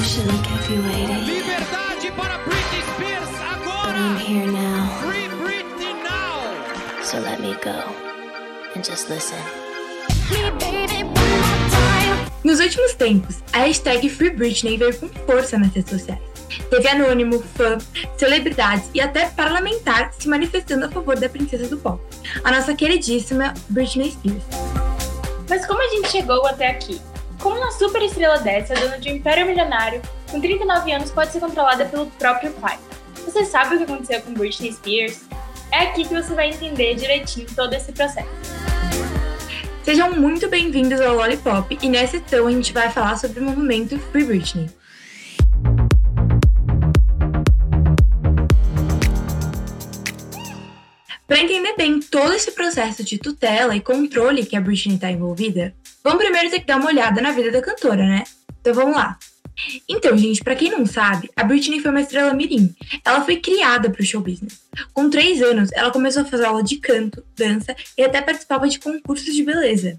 Liberdade para Britney Spears But agora! I'm here now, Free Britney now! so let me go and just listen. Nos últimos tempos, a hashtag Free Britney veio com força nas redes sociais. Teve anônimo, fã, celebridades e até parlamentar se manifestando a favor da princesa do pop, a nossa queridíssima Britney Spears. Mas como a gente chegou até aqui? Como uma super estrela dessa, dona de um império milionário, com 39 anos pode ser controlada pelo próprio pai? Você sabe o que aconteceu com Britney Spears? É aqui que você vai entender direitinho todo esse processo. Sejam muito bem-vindos ao Lollipop e nessa edição a gente vai falar sobre o movimento Free Britney. Para entender bem todo esse processo de tutela e controle que a Britney está envolvida, vamos primeiro ter que dar uma olhada na vida da cantora, né? Então vamos lá. Então, gente, para quem não sabe, a Britney foi uma estrela mirim. Ela foi criada para o show business. Com três anos, ela começou a fazer aula de canto, dança e até participava de concursos de beleza.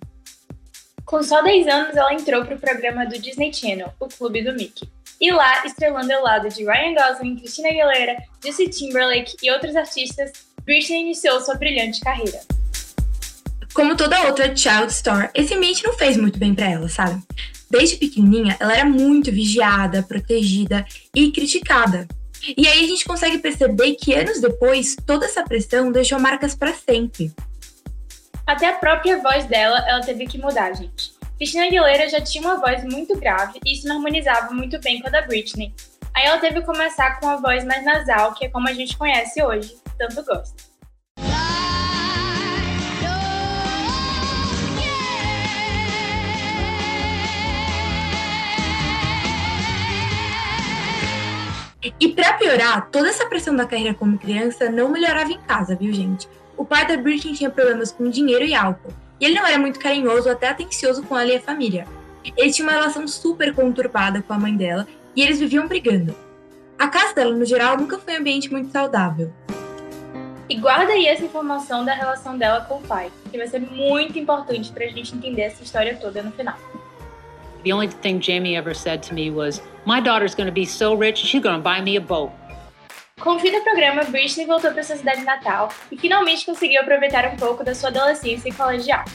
Com só 10 anos, ela entrou para o programa do Disney Channel, o Clube do Mickey. E lá, estrelando ao lado de Ryan Gosling, Christina Aguilera, Justin Timberlake e outros artistas, Britney iniciou sua brilhante carreira. Como toda outra child star, esse ambiente não fez muito bem para ela, sabe? Desde pequenininha, ela era muito vigiada, protegida e criticada. E aí a gente consegue perceber que anos depois, toda essa pressão deixou marcas para sempre. Até a própria voz dela, ela teve que mudar, gente. Christina Aguilera já tinha uma voz muito grave e isso não harmonizava muito bem com a da Britney. Aí ela teve que começar com uma voz mais nasal, que é como a gente conhece hoje, tanto gosta. E para piorar, toda essa pressão da carreira como criança não melhorava em casa, viu, gente? O pai da Britney tinha problemas com dinheiro e álcool, e ele não era muito carinhoso ou até atencioso com ela e a família. Ele tinha uma relação super conturbada com a mãe dela e eles viviam brigando. A casa dela, no geral, nunca foi um ambiente muito saudável. E guarda aí essa informação da relação dela com o pai, que vai ser muito importante pra gente entender essa história toda no final. The only thing Jamie ever said to me was, My daughter's going to be so rich, she's going to buy me a boat. Com o fim do programa, Britney voltou para sua cidade natal e finalmente conseguiu aproveitar um pouco da sua adolescência e colegial.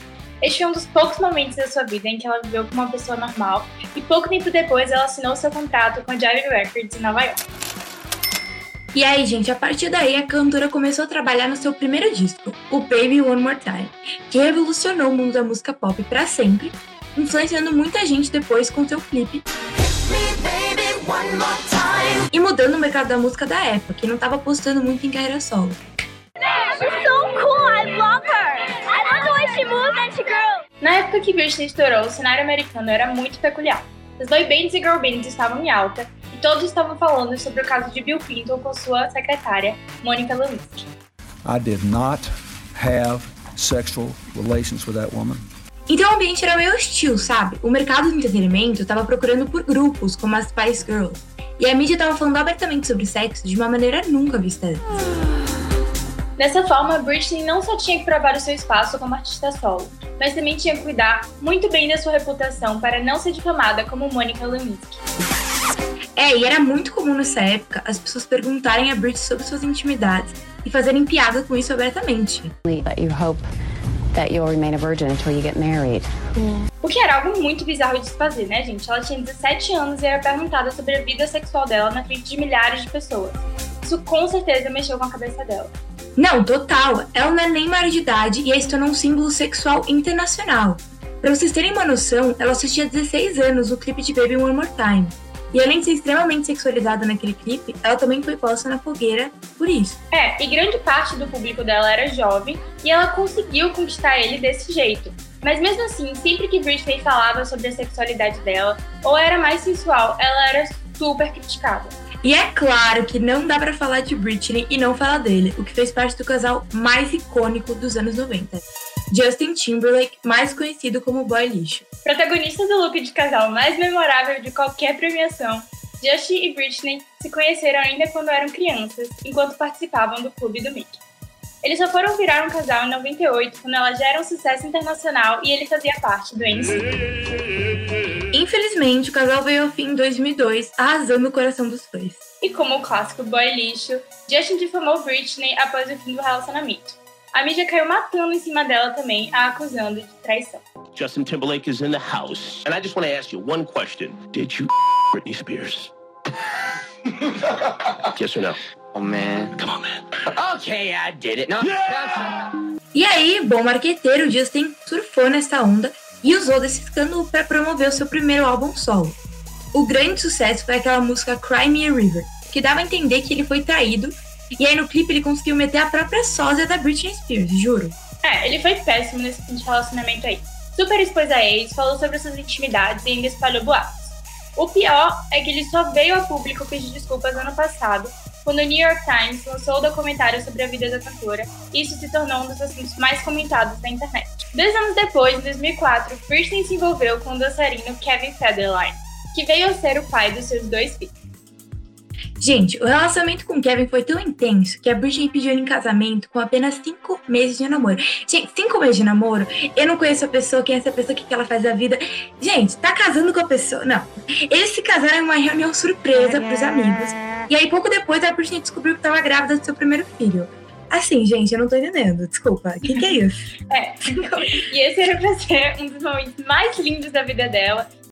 Este foi um dos poucos momentos da sua vida em que ela viveu como uma pessoa normal e pouco tempo depois ela assinou seu contrato com a Jive Records em Nova York. E aí, gente, a partir daí a cantora começou a trabalhar no seu primeiro disco, o Baby One More Time, que revolucionou o mundo da música pop para sempre, influenciando muita gente depois com seu clipe e mudando o mercado da música da época, que não estava apostando muito em carreira solo. Na época que Britney estourou, o cenário americano era muito peculiar. As boy bands e girl bands estavam em alta e todos estavam falando sobre o caso de Bill Clinton com sua secretária, Monica Lewinsky. I did not have sexual relations with that woman. Então o ambiente era meio hostil, sabe? O mercado do entretenimento estava procurando por grupos como as Spice Girls. E a mídia estava falando abertamente sobre sexo de uma maneira nunca vista antes. Dessa forma, Britney não só tinha que provar o seu espaço como artista solo, mas também tinha que cuidar muito bem da sua reputação para não ser difamada como Monica Lewinsky. É, e era muito comum nessa época as pessoas perguntarem a Britney sobre suas intimidades e fazerem piada com isso abertamente. But you hope that you'll remain a virgin until you get married. O que era algo muito bizarro de se fazer, né, gente? Ela tinha 17 anos e era perguntada sobre a vida sexual dela na frente de milhares de pessoas. Isso com certeza mexeu com a cabeça dela. Não, total. Ela não é nem maior de idade e aí se tornou um símbolo sexual internacional. Pra vocês terem uma noção, ela só tinha 16 anos no clipe de Baby One More Time. E além de ser extremamente sexualizada naquele clipe, ela também foi posta na fogueira por isso. É, e grande parte do público dela era jovem e ela conseguiu conquistar ele desse jeito. Mas mesmo assim, sempre que Britney falava sobre a sexualidade dela, ou era mais sensual, ela era super criticada. E é claro que não dá pra falar de Britney e não falar dele, o que fez parte do casal mais icônico dos anos 90. Justin Timberlake, mais conhecido como Boy Lixo. Protagonista do look de casal mais memorável de qualquer premiação, Justin e Britney se conheceram ainda quando eram crianças, enquanto participavam do clube do Mickey. Eles só foram virar um casal em 98, quando ela já era um sucesso internacional e ele fazia parte do NSYNC. Infelizmente, o casal veio ao fim em 2002, arrasando o coração dos fãs. E como o clássico boy lixo, Justin difamou Britney após o fim do relacionamento. A mídia caiu matando em cima dela também, a acusando de traição. Justin Timberlake is in the house. And I just want to ask you one question. Did you Britney Spears? yes or no? Oh man. Come on, man. Okay, I did it. No, E aí, bom marqueteiro, Justin surfou nessa onda e usou desse escândalo para promover o seu primeiro álbum solo. O grande sucesso foi aquela música Cry Me a River, que dava a entender que ele foi traído, e aí no clipe ele conseguiu meter a própria sósia da Britney Spears, juro. É, ele foi péssimo nesse relacionamento aí. Super expôs a ex, falou sobre suas intimidades e ainda espalhou boatos. O pior é que ele só veio a público pedir desculpas ano passado, quando o New York Times lançou o documentário sobre a vida da cantora, e isso se tornou um dos assuntos mais comentados da internet. Dois anos depois, em 2004, Britney se envolveu com o dançarino Kevin Federline, que veio a ser o pai dos seus dois filhos. Gente, o relacionamento com Kevin foi tão intenso que a Britney pediu ele em casamento com apenas cinco meses de namoro. Gente, cinco meses de namoro? Eu não conheço a pessoa, quem é essa pessoa, o que ela faz da vida. Gente, tá casando com a pessoa? Não. Eles se casaram em uma reunião surpresa pros amigos. E aí, pouco depois, a Britney descobriu que tava grávida do seu primeiro filho. Assim, gente, eu não tô entendendo. Desculpa. O que, que é isso? É, e esse era pra ser um dos momentos mais lindos da vida dela,